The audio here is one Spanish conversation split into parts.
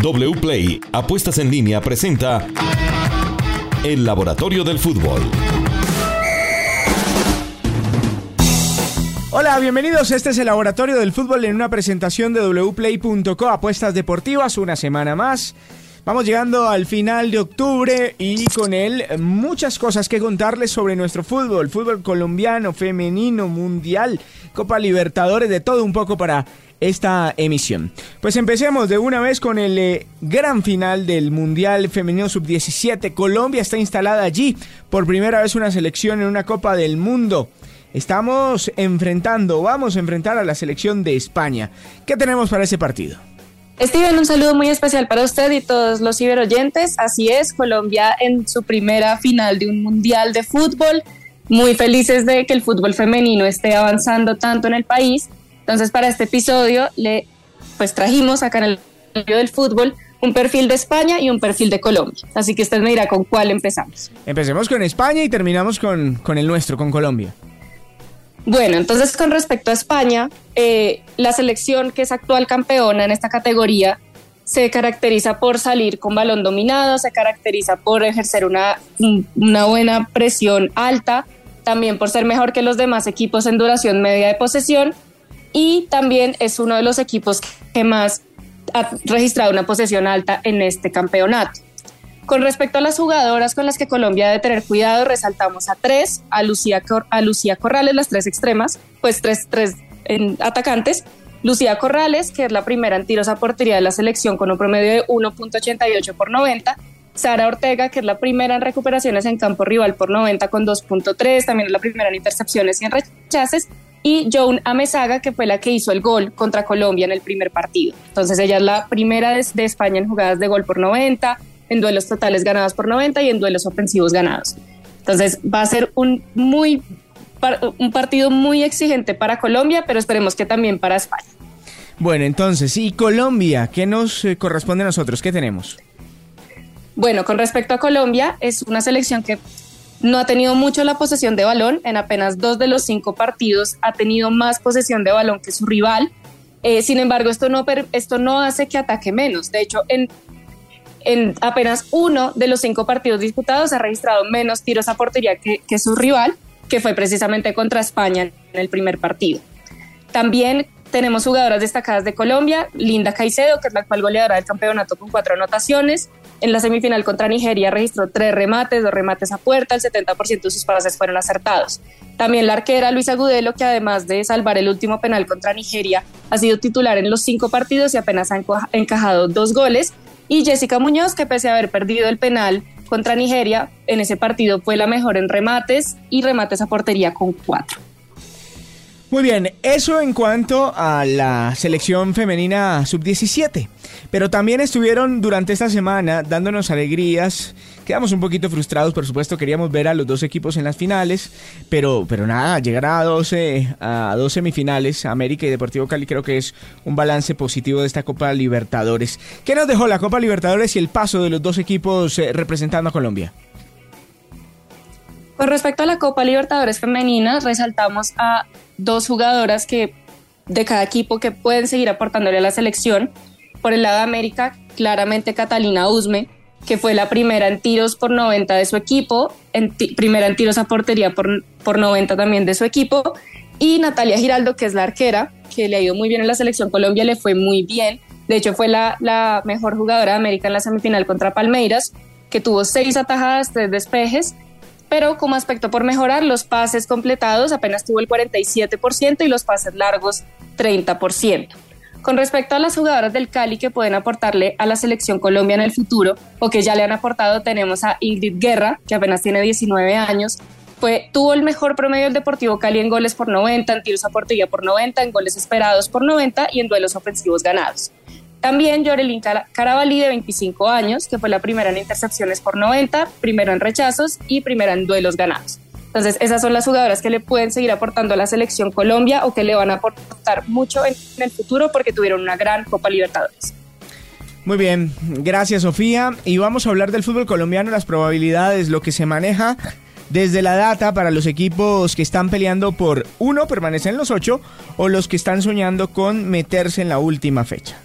WPLAY Apuestas en línea presenta El Laboratorio del Fútbol. Hola, bienvenidos. Este es el Laboratorio del Fútbol en una presentación de wplay.co Apuestas Deportivas, una semana más. Vamos llegando al final de octubre y con él muchas cosas que contarles sobre nuestro fútbol, fútbol colombiano, femenino, mundial, Copa Libertadores, de todo un poco para esta emisión. Pues empecemos de una vez con el eh, gran final del Mundial Femenino Sub-17. Colombia está instalada allí por primera vez una selección en una Copa del Mundo. Estamos enfrentando, vamos a enfrentar a la selección de España. ¿Qué tenemos para ese partido? Steven, un saludo muy especial para usted y todos los ciberoyentes. Así es, Colombia en su primera final de un Mundial de Fútbol. Muy felices de que el fútbol femenino esté avanzando tanto en el país entonces, para este episodio, le pues trajimos acá en el del fútbol un perfil de España y un perfil de Colombia. Así que usted me dirá con cuál empezamos. Empecemos con España y terminamos con, con el nuestro, con Colombia. Bueno, entonces con respecto a España, eh, la selección que es actual campeona en esta categoría se caracteriza por salir con balón dominado, se caracteriza por ejercer una, una buena presión alta, también por ser mejor que los demás equipos en duración media de posesión y también es uno de los equipos que más ha registrado una posesión alta en este campeonato. Con respecto a las jugadoras con las que Colombia debe tener cuidado, resaltamos a tres, a Lucía, a Lucía Corrales, las tres extremas, pues tres, tres atacantes. Lucía Corrales, que es la primera en tiros a portería de la selección con un promedio de 1.88 por 90. Sara Ortega, que es la primera en recuperaciones en campo rival por 90 con 2.3, también es la primera en intercepciones y en rechaces y Joan Amezaga, que fue la que hizo el gol contra Colombia en el primer partido. Entonces ella es la primera de, España en jugadas de gol por 90, en duelos totales ganados por 90 y en duelos ofensivos ganados. Entonces va a ser un, muy, un partido muy exigente para Colombia, pero esperemos que también para España. Bueno, entonces, ¿y Colombia? ¿Qué nos eh, corresponde a nosotros? ¿Qué tenemos? Bueno, con respecto a Colombia, es una selección que no ha tenido mucho la posesión de balón, en apenas dos de los cinco partidos ha tenido más posesión de balón que su rival. Eh, sin embargo, esto no, esto no hace que ataque menos. De hecho, en, en apenas uno de los cinco partidos disputados ha registrado menos tiros a portería que, su rival, que fue precisamente contra España en el primer partido. También tenemos jugadoras destacadas de Colombia, Linda Caicedo, que es la actual goleadora del campeonato con cuatro anotaciones. En la semifinal contra Nigeria registró tres remates, dos remates a puerta, el 70% de sus pases fueron acertados. También la arquera Luisa Gudelo, que además de salvar el último penal contra Nigeria, ha sido titular en los cinco partidos y apenas ha encajado dos goles. Y Jessica Muñoz, que pese a haber perdido el penal contra Nigeria, en ese partido fue la mejor en remates y remates a portería con cuatro. Muy bien, eso en cuanto a la selección femenina sub-17. Pero también estuvieron durante esta semana dándonos alegrías. Quedamos un poquito frustrados, por supuesto, queríamos ver a los dos equipos en las finales, pero, pero nada, llegar a 12, a dos semifinales, América y Deportivo Cali, creo que es un balance positivo de esta Copa Libertadores. ¿Qué nos dejó la Copa Libertadores y el paso de los dos equipos eh, representando a Colombia? Con respecto a la Copa Libertadores Femenina, resaltamos a dos jugadoras que de cada equipo que pueden seguir aportándole a la selección. Por el lado de América, claramente Catalina Usme, que fue la primera en tiros por 90 de su equipo, en primera en tiros a portería por, por 90 también de su equipo, y Natalia Giraldo, que es la arquera, que le ha ido muy bien en la selección Colombia, le fue muy bien. De hecho, fue la, la mejor jugadora de América en la semifinal contra Palmeiras, que tuvo seis atajadas, tres despejes pero como aspecto por mejorar, los pases completados apenas tuvo el 47% y los pases largos 30%. Con respecto a las jugadoras del Cali que pueden aportarle a la selección Colombia en el futuro o que ya le han aportado, tenemos a Ingrid Guerra, que apenas tiene 19 años, fue, tuvo el mejor promedio del Deportivo Cali en goles por 90, en tiros a portería por 90, en goles esperados por 90 y en duelos ofensivos ganados. También Yorelín Carabalí, de 25 años, que fue la primera en intercepciones por 90, primero en rechazos y primera en duelos ganados. Entonces, esas son las jugadoras que le pueden seguir aportando a la selección Colombia o que le van a aportar mucho en, el futuro porque tuvieron una gran Copa Libertadores. Muy bien, gracias Sofía. Y vamos a hablar del fútbol colombiano, las probabilidades, lo que se maneja desde la data para los equipos que están peleando por uno, permanecen en los ocho, o los que están soñando con meterse en la última fecha.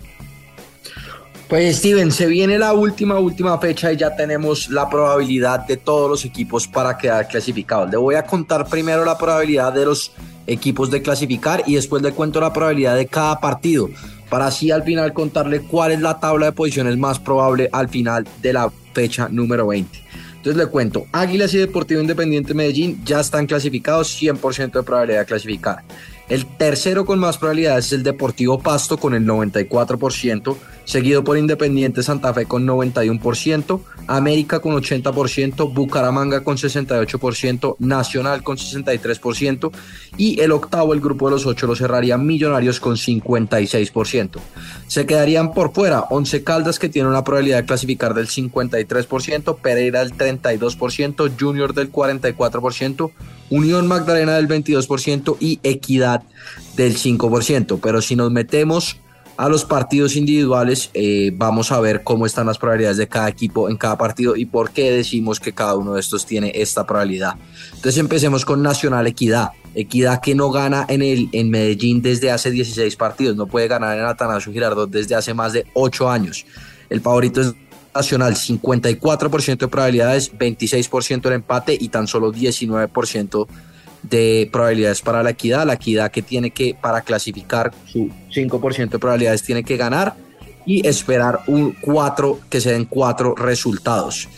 Pues Steven, se viene la última, última fecha y ya tenemos la probabilidad de todos los equipos para quedar clasificados. Le voy a contar primero la probabilidad de los equipos de clasificar y después le cuento la probabilidad de cada partido para así al final contarle cuál es la tabla de posiciones más probable al final de la fecha número 20. Entonces le cuento, Águilas y Deportivo Independiente Medellín ya están clasificados, 100% de probabilidad de clasificar. El tercero con más probabilidades es el Deportivo Pasto con el 94%, seguido por Independiente Santa Fe con 91%, América con 80%, Bucaramanga con 68%, Nacional con 63% y el octavo, el grupo de los ocho, lo cerraría Millonarios con 56%. Se quedarían por fuera 11 Caldas que tiene una probabilidad de clasificar del 53%, Pereira del 32%, Junior del 44%, Unión Magdalena del 22% y Equidad del 5%. Pero si nos metemos a los partidos individuales, eh, vamos a ver cómo están las probabilidades de cada equipo en cada partido y por qué decimos que cada uno de estos tiene esta probabilidad. Entonces empecemos con Nacional Equidad. Equidad que no gana en, el, en Medellín desde hace 16 partidos, no puede ganar en Atanasio Girardot desde hace más de 8 años. El favorito es Nacional, 54% de probabilidades, 26% el empate y tan solo 19% de probabilidades para la equidad. La equidad que tiene que, para clasificar su 5% de probabilidades, tiene que ganar y esperar un 4, que se den 4 resultados.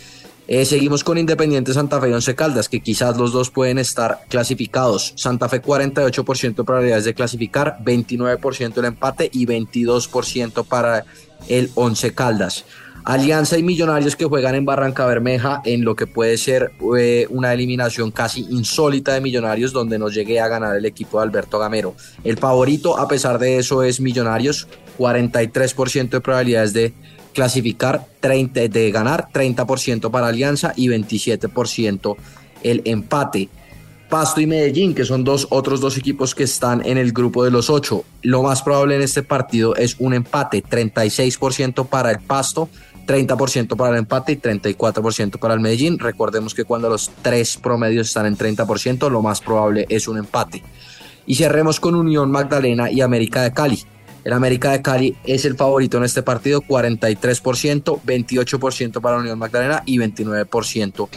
Eh, seguimos con Independiente Santa Fe y Once Caldas, que quizás los dos pueden estar clasificados. Santa Fe 48% de probabilidades de clasificar, 29% el empate y 22% para el Once Caldas. Alianza y Millonarios que juegan en Barranca Bermeja en lo que puede ser eh, una eliminación casi insólita de Millonarios donde no llegue a ganar el equipo de Alberto Gamero. El favorito a pesar de eso es Millonarios, 43% de probabilidades de clasificar, 30, de ganar, 30% para Alianza y 27% el empate. Pasto y Medellín, que son dos otros dos equipos que están en el grupo de los ocho. Lo más probable en este partido es un empate, 36% para el Pasto, 30% para el empate y 34% para el Medellín. Recordemos que cuando los tres promedios están en 30%, lo más probable es un empate. Y cerremos con Unión Magdalena y América de Cali. El América de Cali es el favorito en este partido, 43%, 28% para Unión Magdalena y 29%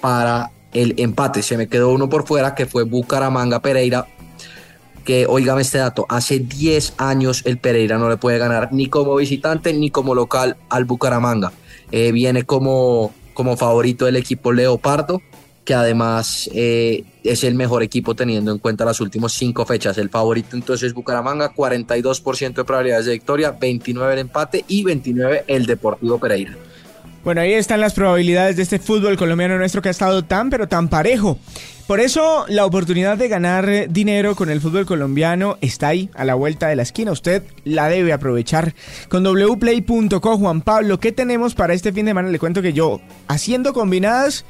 para el empate. Se me quedó uno por fuera que fue Bucaramanga Pereira. Que oígame este dato, hace 10 años el Pereira no le puede ganar ni como visitante ni como local al Bucaramanga. Eh, viene como, como favorito el equipo Leopardo, que además eh, es el mejor equipo teniendo en cuenta las últimas cinco fechas. El favorito entonces es Bucaramanga, 42% de probabilidades de victoria, 29 el empate y 29 el Deportivo Pereira. Bueno, ahí están las probabilidades de este fútbol colombiano nuestro que ha estado tan pero tan parejo. Por eso la oportunidad de ganar dinero con el fútbol colombiano está ahí, a la vuelta de la esquina. Usted la debe aprovechar. Con wplay.co, Juan Pablo, ¿qué tenemos para este fin de semana? Le cuento que yo, haciendo combinadas,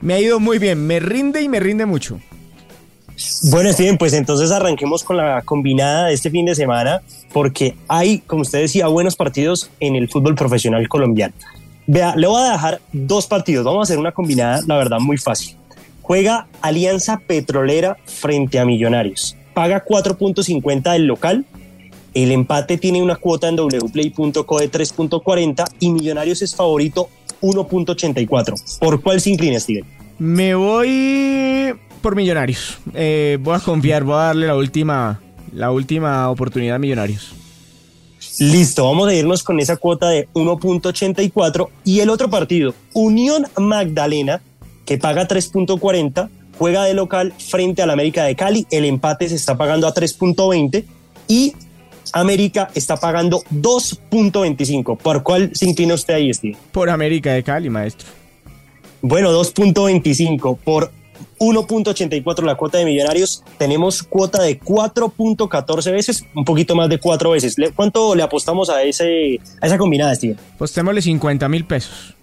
me ha ido muy bien. Me rinde y me rinde mucho. Bueno, Steven, pues entonces arranquemos con la combinada de este fin de semana, porque hay, como usted decía, buenos partidos en el fútbol profesional colombiano. Vea, le voy a dejar dos partidos. Vamos a hacer una combinada, la verdad, muy fácil. Juega Alianza Petrolera frente a Millonarios. Paga 4.50 del local. El empate tiene una cuota en wplay.co de 3.40 y Millonarios es favorito 1.84. ¿Por cuál se inclina, Steven? Me voy por Millonarios. Eh, voy a confiar, voy a darle la última, la última oportunidad a Millonarios. Listo, vamos a irnos con esa cuota de 1.84 y el otro partido, Unión Magdalena, que paga 3.40, juega de local frente al América de Cali, el empate se está pagando a 3.20 y América está pagando 2.25. ¿Por cuál se inclina usted ahí, Steve? Por América de Cali, maestro. Bueno, 2.25 por 1.84 la cuota de millonarios, tenemos cuota de 4.14 veces, un poquito más de 4 veces. ¿Cuánto le apostamos a, ese, a esa combinada, Steven? Apostémosle 50 mil pesos.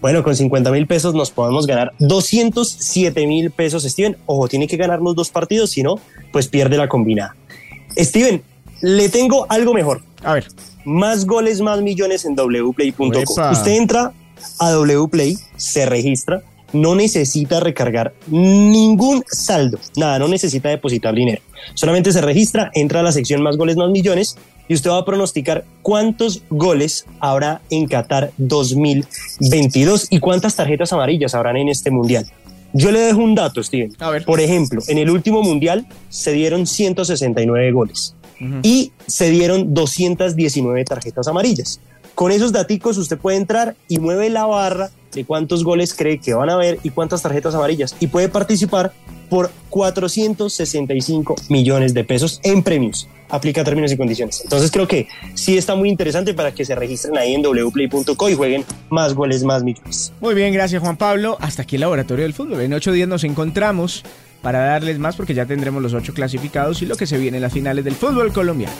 Bueno, con 50 mil pesos nos podemos ganar 207 mil pesos, Steven. Ojo, tiene que ganar los dos partidos, si no, pues pierde la combinada. Steven, le tengo algo mejor. A ver. Más goles, más millones en wplay.com. Usted entra a wplay, se registra no necesita recargar ningún saldo, nada, no necesita depositar dinero. Solamente se registra, entra a la sección más goles, más millones y usted va a pronosticar cuántos goles habrá en Qatar 2022 y cuántas tarjetas amarillas habrán en este mundial. Yo le dejo un dato, Steven. A ver. Por ejemplo, en el último mundial se dieron 169 goles y se dieron 219 tarjetas amarillas. Con esos daticos usted puede entrar y mueve la barra de cuántos goles cree que van a haber y cuántas tarjetas amarillas y puede participar por 465 millones de pesos en premios. Aplica términos y condiciones. Entonces creo que sí está muy interesante para que se registren ahí en wplay.co y jueguen más goles, más millones. Muy bien, gracias Juan Pablo. Hasta aquí el Laboratorio del Fútbol. En ocho días nos encontramos para darles más porque ya tendremos los ocho clasificados y lo que se viene en las finales del fútbol colombiano.